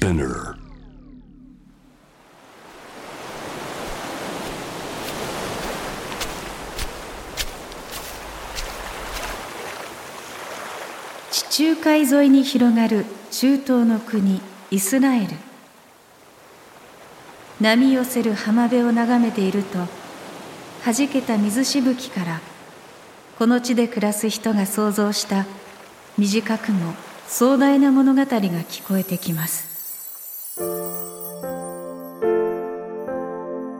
Spinner. 地中海沿いに広がる中東の国イスラエル。波寄せる浜辺を眺めていると弾けた水しぶきからこの地で暮らす人が想像した短くも壮大な物語が聞こえてきます。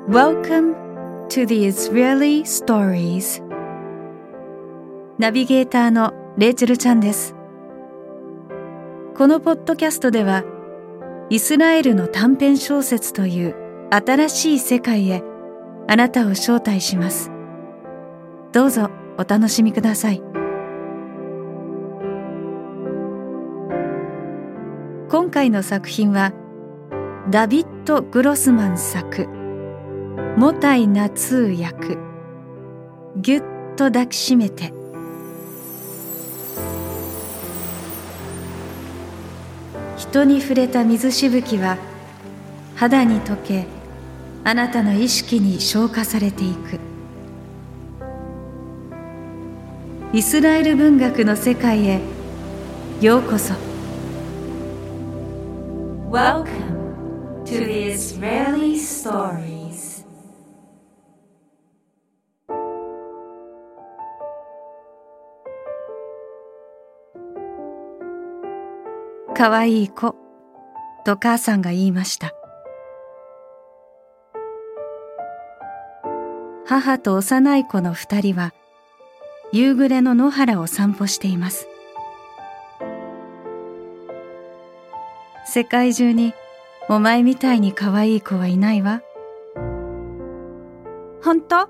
Welcome to the Israeli Stories. ナビゲーターのレイチェルちゃんですこのポッドキャストではイスラエルの短編小説という新しい世界へあなたを招待します。どうぞお楽しみください。今回の作品はダビッド・グロスマン作。モタイ・ナツー役ぎゅっと抱きしめて。人に触れた水しぶきは肌に溶けあなたの意識に消化されていく。イスラエル文学の世界へようこそ。Welcome to the Israeli Stories かわいい子。と母さんが言いました。母と幼い子の二人は夕暮れの野原を散歩しています。世界中にお前みたいに可愛い子はいないわ。本当？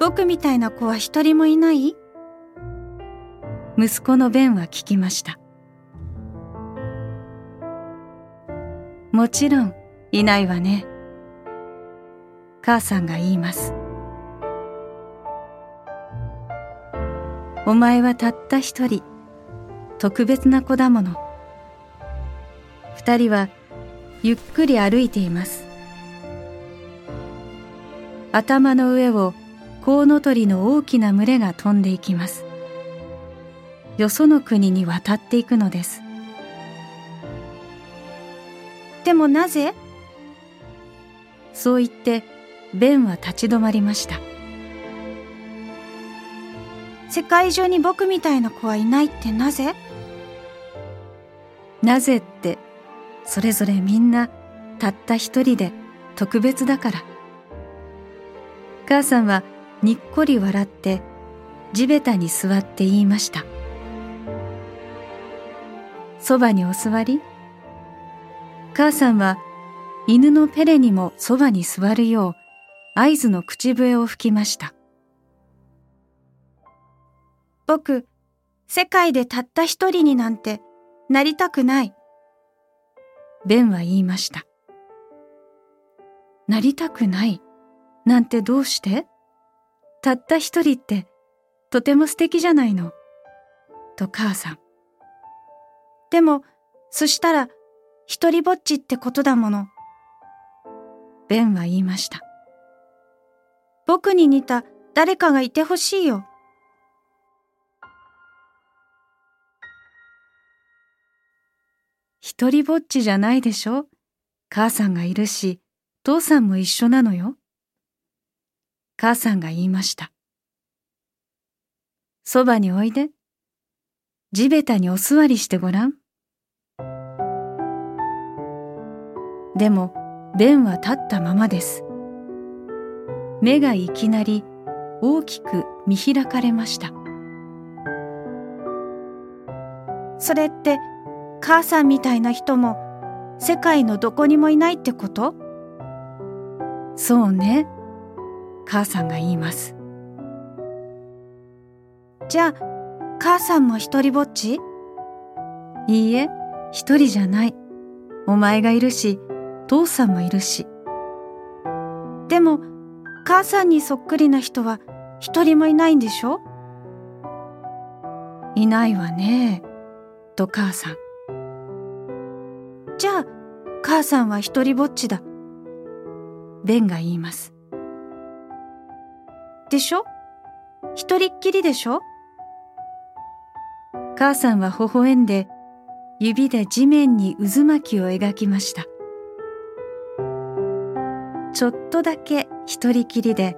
僕みたいな子は一人もいない？息子のベンは聞きましたもちろんいないわね。母さんが言います。お前はたった一人特別な子だもの。二人はゆっくり歩いています。頭の上をコウノトリの大きな群れが飛んでいきます。よその国に渡っていくのです。でもなぜ？そう言ってベンは立ち止まりました。世界中に僕みたいな子はいないってなぜ？なぜってそれぞれみんなたった一人で特別だから。母さんはにっこり笑って地べたに座って言いました。そばにお座り？母さんは犬のペレにもそばに座るよう合図の口笛を吹きました。僕世界でたった一人になんてなりたくない。ベンは言いました。なりたくないなんてどうして？たった一人ってとても素敵じゃないの。と母さん。でもそしたら一りぼっちってことだもの。ベンは言いました。僕に似た誰かがいてほしいよ。一りぼっちじゃないでしょ？母さんがいるし父さんも一緒なのよ。母さんが言いました。そばにおいで。地べたにお座りしてごらん。でもベンは立ったままです。目がいきなり大きく見開かれました。それって母さんみたいな人も世界のどこにもいないってこと？そうね。母さんが言います。じゃあ母さんも一りぼっち？いいえ一人じゃない。お前がいるし父さんもいるし。でも母さんにそっくりな人は一人もいないんでしょ？いないわねと母さん。じゃあ、母さんは一人ぼっちだ。ベンが言います。でしょ？一人っきりでしょ？母さんは微笑んで指で地面に渦巻きを描きました。ちょっとだけ一人きりで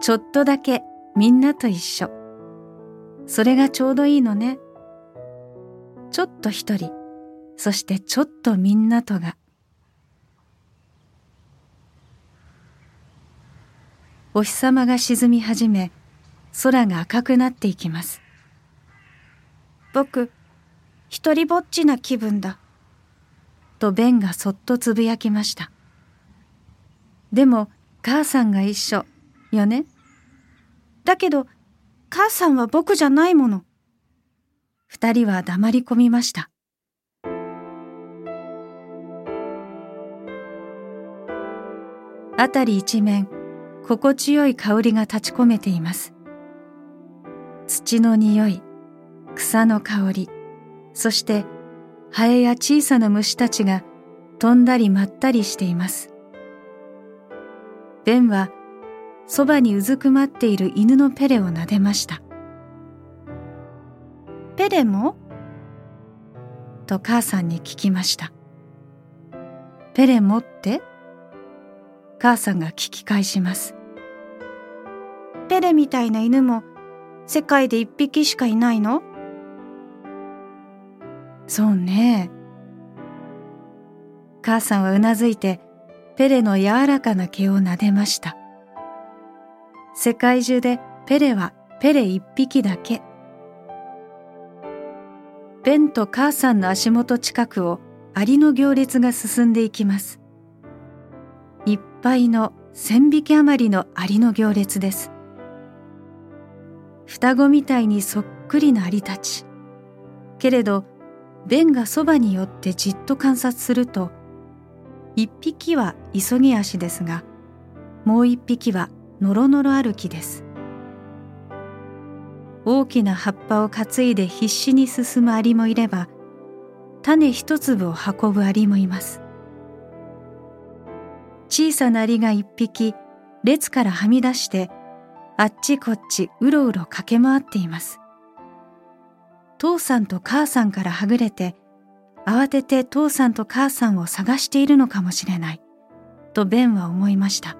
ちょっとだけみんなと一緒。それがちょうどいいのね。ちょっと一人。そしてちょっとみんなとが。お日様が沈み始め空が赤くなっていきます。僕一りぼっちな気分だ。とベンがそっとつぶやきました。でも母さんが一緒よね？だけど母さんは僕じゃないもの。二人は黙り込みました。辺り一面心地よい香りが立ち込めています。土の匂い、草の香り、そしてハエや小さな虫たちが飛んだり舞ったりしています。ベンはそばにうずくまっている犬のペレを撫でました。ペレも？と母さんに聞きました。ペレもって？母さんが聞き返します。ペレみたいな犬も世界で一匹しかいないの？そうね。母さんはうなずいてペレの柔らかな毛を撫でました。世界中でペレはペレ一匹だけ。ベンと母さんの足元近くをアリの行列が進んでいきます。いっぱいの千匹余りのアリの行列です。双子みたいにそっくりなアリたち。けれどベンがそばに寄ってじっと観察すると一匹は急ぎ足ですがもう一匹はのろのろ歩きです。大きな葉っぱを担いで必死に進むアリもいれば種一粒を運ぶアリもいます。小さなアリが一匹列からはみ出してあっちこっちうろうろ駆け回っています。父さんと母さんからはぐれて慌てて父さんと母さんを探しているのかもしれない。とベンは思いました。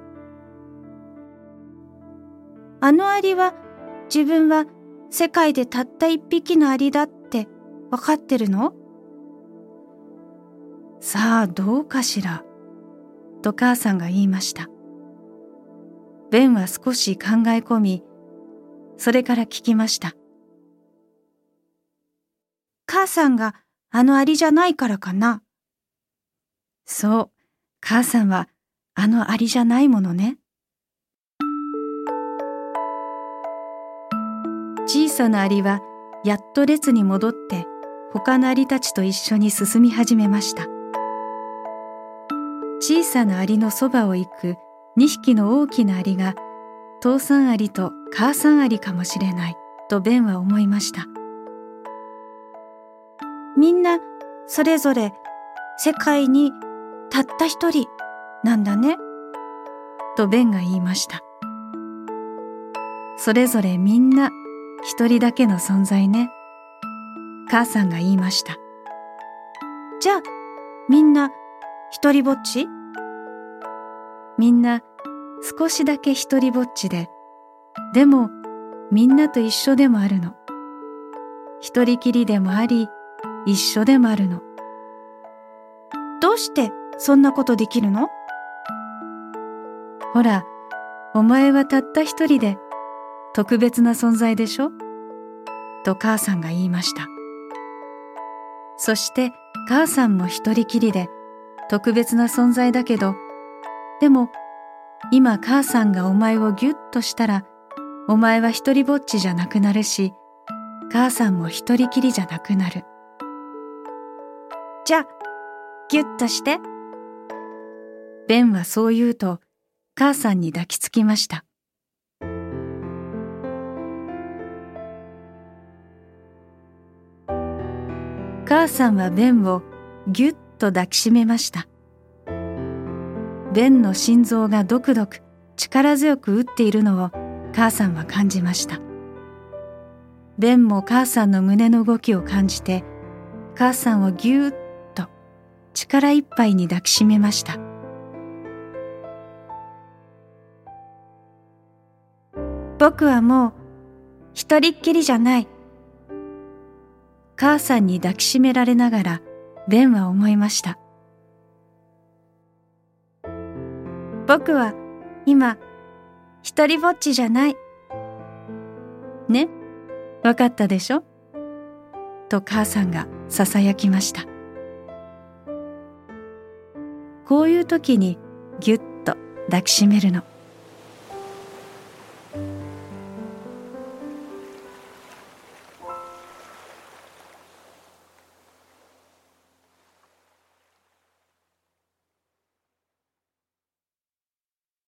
あのアリは自分は世界でたった一匹のアリだって分かってるの？さあどうかしら？と母さんが言いました。ベンは少し考え込みそれから聞きました。母さんがあのアリじゃないからかな。そう、母さんはあのアリじゃないものね。小さなアリはやっと列に戻って他のアリたちと一緒に進み始めました。小さなアリのそばを行く2匹の大きなアリが父さんアリと母さんアリかもしれないとベンは思いました。みんなそれぞれ世界にたった一人なんだね。とベンが言いました。それぞれみんな一人だけの存在ね。母さんが言いました。じゃあみんな一人ぼっち？みんな少しだけ一人ぼっちで、でもみんなと一緒でもあるの。一人きりでもあり、一緒でもあるの。どうしてそんなことできるの？ほら、お前はたった一人で特別な存在でしょ？と母さんが言いました。そして母さんも一人きりで特別な存在だけど、でも今母さんがお前をぎゅっとしたら、お前は一人ぼっちじゃなくなるし、母さんも一人きりじゃなくなる。じゃあ、ぎゅっとして。ベンはそう言うと、母さんに抱きつきました。母さんはベンをぎゅっと抱きしめましたベンの心臓がドクドク力強く打っているのを母さんは感じましたベンも母さんの胸の動きを感じて母さんをぎゅーっと力いっぱいに抱きしめました。僕はもう一人っきりじゃない。母さんに抱きしめられながらベンは思いました。僕は今一りぼっちじゃない。ね？わかったでしょ？と母さんがささやきました。こういう時にぎゅっと抱きしめるの。